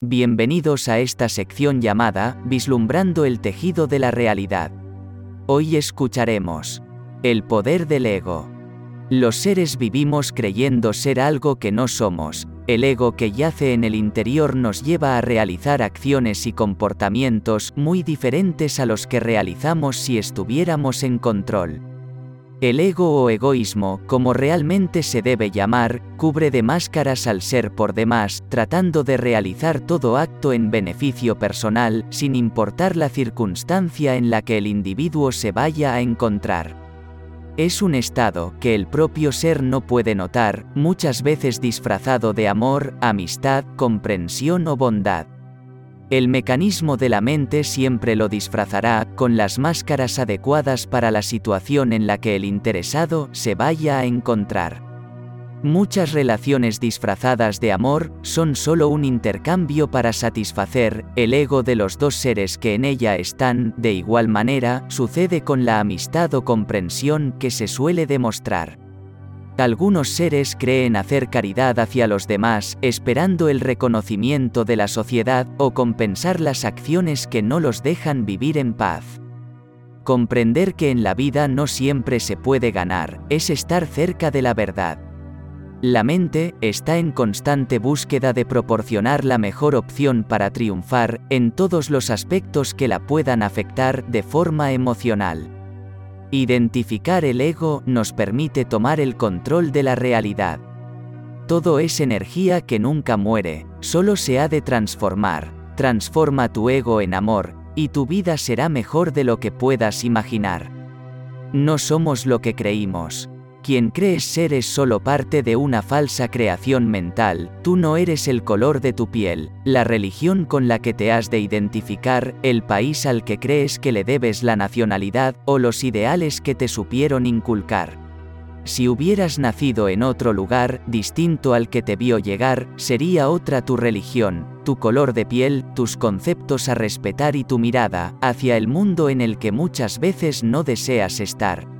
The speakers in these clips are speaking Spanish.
Bienvenidos a esta sección llamada Vislumbrando el tejido de la realidad. Hoy escucharemos El poder del ego. Los seres vivimos creyendo ser algo que no somos, el ego que yace en el interior nos lleva a realizar acciones y comportamientos muy diferentes a los que realizamos si estuviéramos en control. El ego o egoísmo, como realmente se debe llamar, cubre de máscaras al ser por demás, tratando de realizar todo acto en beneficio personal, sin importar la circunstancia en la que el individuo se vaya a encontrar. Es un estado que el propio ser no puede notar, muchas veces disfrazado de amor, amistad, comprensión o bondad. El mecanismo de la mente siempre lo disfrazará con las máscaras adecuadas para la situación en la que el interesado se vaya a encontrar. Muchas relaciones disfrazadas de amor son solo un intercambio para satisfacer el ego de los dos seres que en ella están, de igual manera, sucede con la amistad o comprensión que se suele demostrar. Algunos seres creen hacer caridad hacia los demás, esperando el reconocimiento de la sociedad o compensar las acciones que no los dejan vivir en paz. Comprender que en la vida no siempre se puede ganar, es estar cerca de la verdad. La mente está en constante búsqueda de proporcionar la mejor opción para triunfar en todos los aspectos que la puedan afectar de forma emocional. Identificar el ego nos permite tomar el control de la realidad. Todo es energía que nunca muere, solo se ha de transformar. Transforma tu ego en amor, y tu vida será mejor de lo que puedas imaginar. No somos lo que creímos, quien crees ser es solo parte de una falsa creación mental, tú no eres el color de tu piel, la religión con la que te has de identificar, el país al que crees que le debes la nacionalidad o los ideales que te supieron inculcar. Si hubieras nacido en otro lugar, distinto al que te vio llegar, sería otra tu religión, tu color de piel, tus conceptos a respetar y tu mirada hacia el mundo en el que muchas veces no deseas estar.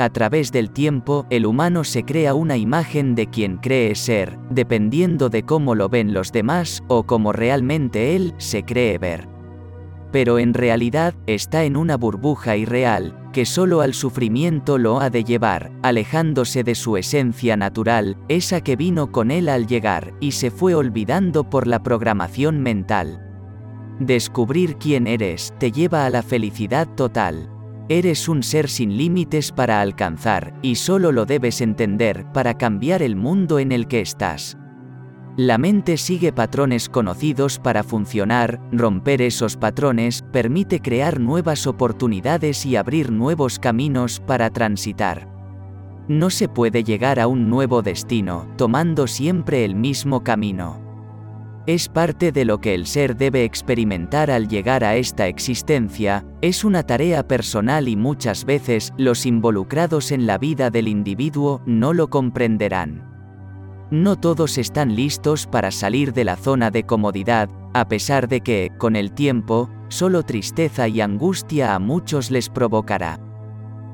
A través del tiempo, el humano se crea una imagen de quien cree ser, dependiendo de cómo lo ven los demás o cómo realmente él se cree ver. Pero en realidad, está en una burbuja irreal, que solo al sufrimiento lo ha de llevar, alejándose de su esencia natural, esa que vino con él al llegar, y se fue olvidando por la programación mental. Descubrir quién eres te lleva a la felicidad total. Eres un ser sin límites para alcanzar, y solo lo debes entender para cambiar el mundo en el que estás. La mente sigue patrones conocidos para funcionar, romper esos patrones permite crear nuevas oportunidades y abrir nuevos caminos para transitar. No se puede llegar a un nuevo destino, tomando siempre el mismo camino. Es parte de lo que el ser debe experimentar al llegar a esta existencia, es una tarea personal y muchas veces los involucrados en la vida del individuo no lo comprenderán. No todos están listos para salir de la zona de comodidad, a pesar de que, con el tiempo, solo tristeza y angustia a muchos les provocará.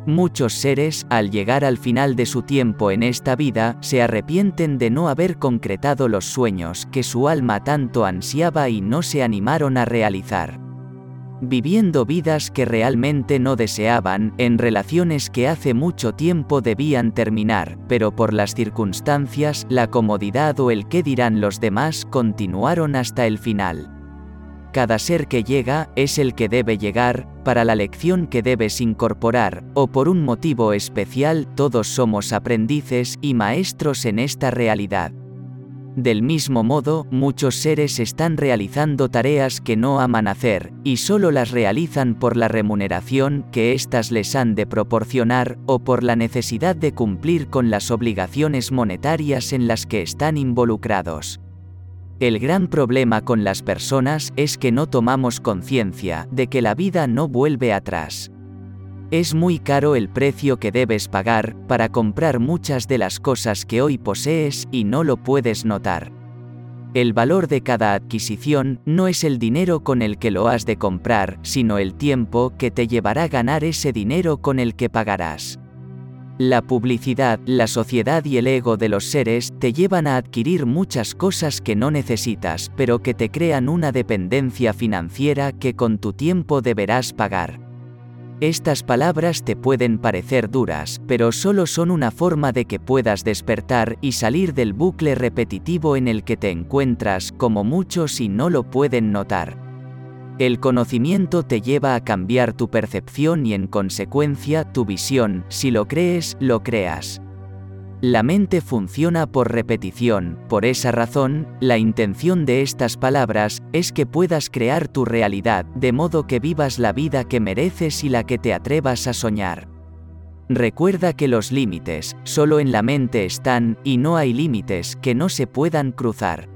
Muchos seres, al llegar al final de su tiempo en esta vida, se arrepienten de no haber concretado los sueños que su alma tanto ansiaba y no se animaron a realizar. Viviendo vidas que realmente no deseaban, en relaciones que hace mucho tiempo debían terminar, pero por las circunstancias, la comodidad o el qué dirán los demás continuaron hasta el final. Cada ser que llega es el que debe llegar, para la lección que debes incorporar, o por un motivo especial, todos somos aprendices y maestros en esta realidad. Del mismo modo, muchos seres están realizando tareas que no aman hacer, y solo las realizan por la remuneración que éstas les han de proporcionar, o por la necesidad de cumplir con las obligaciones monetarias en las que están involucrados. El gran problema con las personas es que no tomamos conciencia de que la vida no vuelve atrás. Es muy caro el precio que debes pagar para comprar muchas de las cosas que hoy posees y no lo puedes notar. El valor de cada adquisición no es el dinero con el que lo has de comprar, sino el tiempo que te llevará ganar ese dinero con el que pagarás. La publicidad, la sociedad y el ego de los seres te llevan a adquirir muchas cosas que no necesitas, pero que te crean una dependencia financiera que con tu tiempo deberás pagar. Estas palabras te pueden parecer duras, pero solo son una forma de que puedas despertar y salir del bucle repetitivo en el que te encuentras, como muchos y no lo pueden notar. El conocimiento te lleva a cambiar tu percepción y en consecuencia tu visión, si lo crees, lo creas. La mente funciona por repetición, por esa razón, la intención de estas palabras es que puedas crear tu realidad, de modo que vivas la vida que mereces y la que te atrevas a soñar. Recuerda que los límites, solo en la mente están, y no hay límites que no se puedan cruzar.